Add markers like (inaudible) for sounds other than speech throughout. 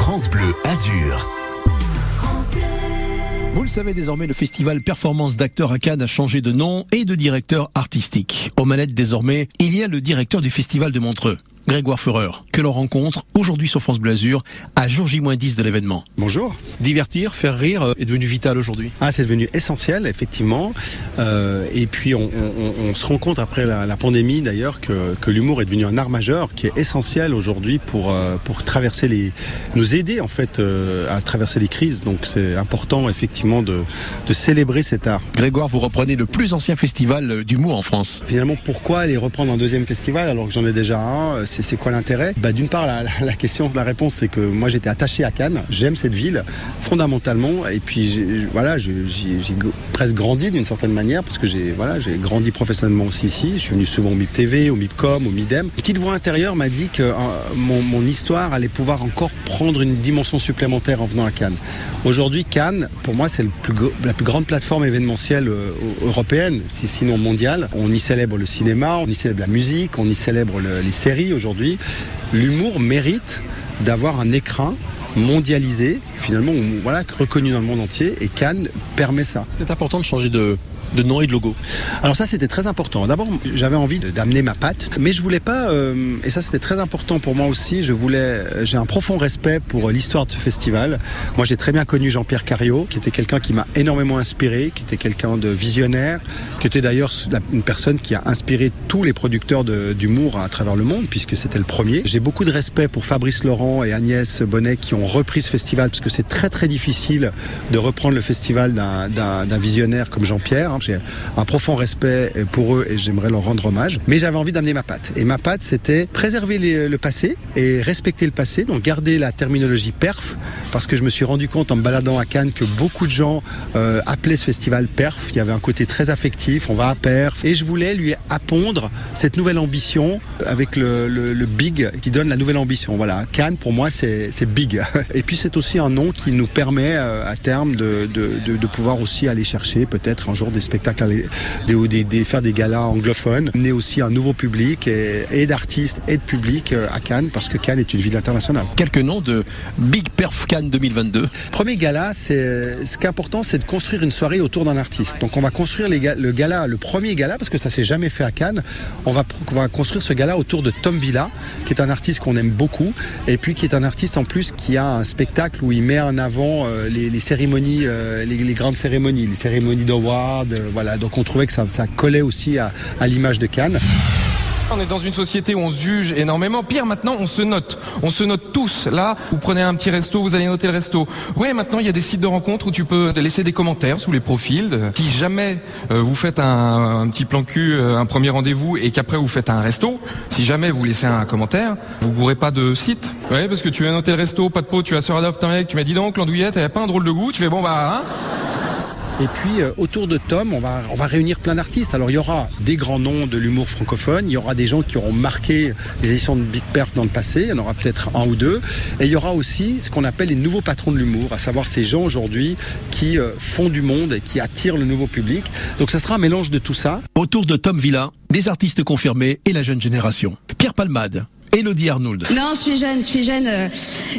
France Bleu Azur. Vous le savez désormais, le festival Performance d'acteurs à Cannes a changé de nom et de directeur artistique. Aux manettes désormais, il y a le directeur du festival de Montreux. Grégoire Fureur, que l'on rencontre aujourd'hui sur France Bleu Azur à jour J-10 de l'événement. Bonjour. Divertir, faire rire euh, est devenu vital aujourd'hui. Ah, c'est devenu essentiel, effectivement. Euh, et puis, on, on, on, se rend compte après la, la pandémie, d'ailleurs, que, que l'humour est devenu un art majeur qui est essentiel aujourd'hui pour, euh, pour traverser les, nous aider en fait euh, à traverser les crises. Donc, c'est important, effectivement, de, de célébrer cet art. Grégoire, vous reprenez le plus ancien festival d'humour en France. Finalement, pourquoi aller reprendre un deuxième festival alors que j'en ai déjà un c'est quoi l'intérêt? Bah, D'une part, la, question, la réponse, c'est que moi j'étais attaché à Cannes, j'aime cette ville fondamentalement, et puis voilà, j'ai presque grandi d'une certaine manière parce que j'ai voilà, grandi professionnellement aussi ici. Je suis venu souvent au MIP TV, au MIPCOM, au MIDEM. Une petite voix intérieure m'a dit que euh, mon, histoire allait pouvoir encore prendre une dimension supplémentaire en venant à Cannes. Aujourd'hui, Cannes, pour moi, c'est la plus grande plateforme événementielle euh, européenne, sinon mondiale. On y célèbre le cinéma, on y célèbre la musique, on y célèbre le, les séries aujourd'hui. L'humour mérite d'avoir un écrin mondialisé, finalement, reconnu dans le monde entier, et Cannes permet ça. C'est important de changer de, de nom et de logo Alors ça c'était très important. D'abord j'avais envie d'amener ma patte, mais je voulais pas, euh, et ça c'était très important pour moi aussi, je voulais, j'ai un profond respect pour l'histoire de ce festival. Moi j'ai très bien connu Jean-Pierre Cario, qui était quelqu'un qui m'a énormément inspiré, qui était quelqu'un de visionnaire, qui était d'ailleurs une personne qui a inspiré tous les producteurs d'humour à travers le monde, puisque c'était le premier. J'ai beaucoup de respect pour Fabrice Laurent et Agnès Bonnet qui ont repris ce festival, parce que c'est très très difficile de reprendre le festival d'un visionnaire comme Jean-Pierre. J'ai un profond respect pour eux et j'aimerais leur rendre hommage. Mais j'avais envie d'amener ma patte. Et ma patte, c'était préserver le passé et respecter le passé, donc garder la terminologie perf, parce que je me suis rendu compte en me baladant à Cannes que beaucoup de gens euh, appelaient ce festival perf. Il y avait un côté très affectif, on va à perf. Et je voulais lui appondre cette nouvelle ambition avec le, big qui donne la nouvelle ambition. Voilà, Cannes pour moi c'est big. (laughs) Et puis c'est aussi un nom qui nous permet euh, à terme de, de pouvoir aussi aller chercher peut-être un jour des spectacles, des, des, des, faire des galas anglophones, amener aussi un nouveau public et, et d'artistes et de public à Cannes parce que Cannes est une ville internationale. Quelques noms de Big Perf Cannes 2022. Premier gala, c'est ce qui est important, c'est de construire une soirée autour d'un artiste. Donc on va construire les, le gala, le premier gala parce que ça s'est jamais fait à Cannes. On va, on va construire ce gala autour de Tom Villa, qui est un artiste qu'on aime beaucoup et puis qui est un artiste en plus qui a un spectacle où il met en avant euh, les, les, cérémonies, euh, les, les, grandes cérémonies, les cérémonies d'award, voilà, donc on trouvait que ça, ça collait aussi à, l'image de Cannes. On est dans une société où on se juge énormément. Pire maintenant, on se note. On se note tous. Là, vous prenez un petit resto, vous allez noter le resto. Oui, maintenant, il y a des sites de rencontres où tu peux laisser des commentaires sous les profils. Si jamais euh, vous faites un, petit plan cul, euh, un premier rendez-vous, et qu'après vous faites un resto, si jamais vous laissez un commentaire, vous gourrez pas de site. Oui, parce que tu as noté le resto, pas de peau, tu as sur Adopt un mec, tu m'as dit donc, l'andouillette, elle pas un drôle de goût. Tu fais bon, bah, hein et puis euh, autour de Tom, on va, on va réunir plein d'artistes. Alors il y aura des grands noms de l'humour francophone, il y aura des gens qui auront marqué les éditions de Big Perf dans le passé, il y en aura peut-être un ou deux. Et il y aura aussi ce qu'on appelle les nouveaux patrons de l'humour, à savoir ces gens aujourd'hui qui euh, font du monde et qui attirent le nouveau public. Donc ça sera un mélange de tout ça. Autour de Tom Villa, des artistes confirmés et la jeune génération. Pierre Palmade, Elodie Arnould. Non, je suis jeune, je suis jeune. Euh,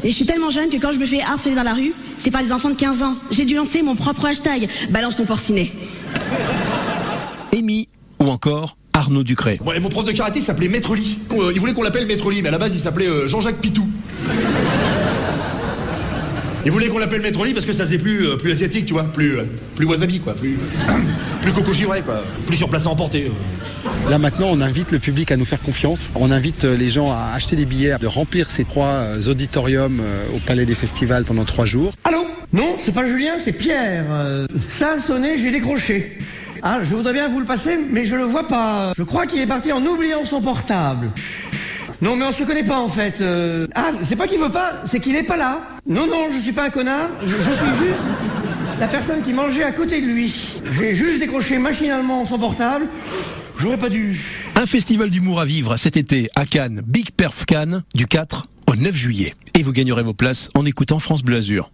et je suis tellement jeune que quand je me fais harceler dans la rue, c'est par des enfants de 15 ans. J'ai dû lancer mon propre hashtag. Balance ton porcinet. Amy ou encore Arnaud Ducré. Ouais, mon prof de karaté s'appelait Maître Lee. Euh, il voulait qu'on l'appelle Maître Lee, mais à la base il s'appelait euh, Jean-Jacques Pitou. Il voulait qu'on l'appelle Maître Lee parce que ça faisait plus, euh, plus asiatique, tu vois, plus, euh, plus wasabi, quoi, plus, (coughs) plus coco chiré, quoi, plus sur place à emporter. Là maintenant, on invite le public à nous faire confiance. On invite les gens à acheter des billets, de remplir ces trois auditoriums au Palais des Festivals pendant trois jours. Allô? Non, c'est pas Julien, c'est Pierre. Euh, ça a sonné, j'ai décroché. Ah, je voudrais bien vous le passer, mais je le vois pas. Je crois qu'il est parti en oubliant son portable. Non, mais on se connaît pas en fait. Euh... Ah, c'est pas qu'il veut pas, c'est qu'il est pas là. Non, non, je suis pas un connard. Je, suis juste la personne qui mangeait à côté de lui. J'ai juste décroché machinalement son portable. J'aurais pas dû. Un festival d'humour à vivre cet été à Cannes, Big Perf Cannes, du 4 au 9 juillet. Et vous gagnerez vos places en écoutant France Bleu Azur.